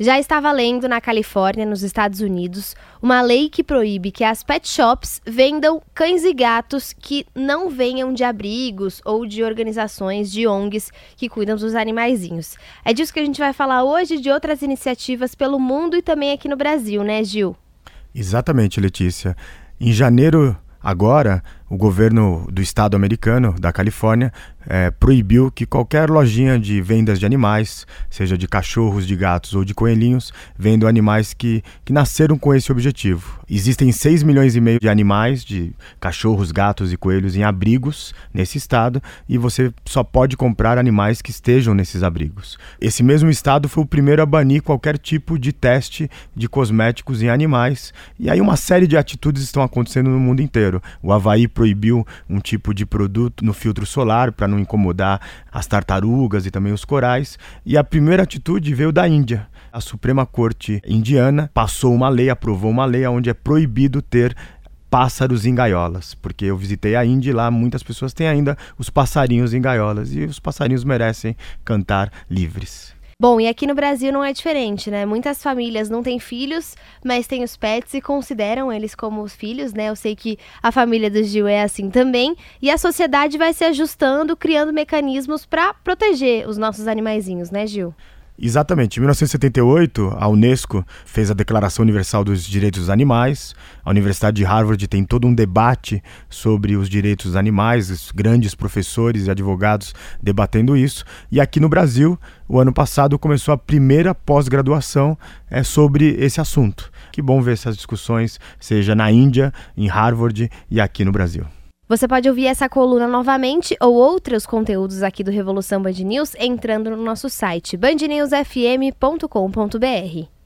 Já está valendo na Califórnia, nos Estados Unidos, uma lei que proíbe que as pet shops vendam cães e gatos que não venham de abrigos ou de organizações de ONGs que cuidam dos animaizinhos. É disso que a gente vai falar hoje de outras iniciativas pelo mundo e também aqui no Brasil, né, Gil? Exatamente, Letícia. Em janeiro Agora, o governo do estado americano, da Califórnia, é, proibiu que qualquer lojinha de vendas de animais, seja de cachorros, de gatos ou de coelhinhos, vendam animais que, que nasceram com esse objetivo. Existem 6 milhões e meio de animais, de cachorros, gatos e coelhos em abrigos nesse estado, e você só pode comprar animais que estejam nesses abrigos. Esse mesmo estado foi o primeiro a banir qualquer tipo de teste de cosméticos em animais, e aí uma série de atitudes estão acontecendo no mundo inteiro. O Havaí proibiu um tipo de produto no filtro solar para não incomodar as tartarugas e também os corais. E a primeira atitude veio da Índia. A Suprema Corte indiana passou uma lei, aprovou uma lei onde é proibido ter pássaros em gaiolas, porque eu visitei a Índia e lá muitas pessoas têm ainda os passarinhos em gaiolas e os passarinhos merecem cantar livres. Bom, e aqui no Brasil não é diferente, né? Muitas famílias não têm filhos, mas têm os pets e consideram eles como os filhos, né? Eu sei que a família do Gil é assim também. E a sociedade vai se ajustando, criando mecanismos para proteger os nossos animaizinhos, né, Gil? Exatamente. Em 1978, a Unesco fez a Declaração Universal dos Direitos dos Animais. A Universidade de Harvard tem todo um debate sobre os direitos dos animais, os grandes professores e advogados debatendo isso. E aqui no Brasil, o ano passado começou a primeira pós-graduação é, sobre esse assunto. Que bom ver essas discussões, seja na Índia, em Harvard e aqui no Brasil. Você pode ouvir essa coluna novamente ou outros conteúdos aqui do Revolução Band News entrando no nosso site bandnewsfm.com.br.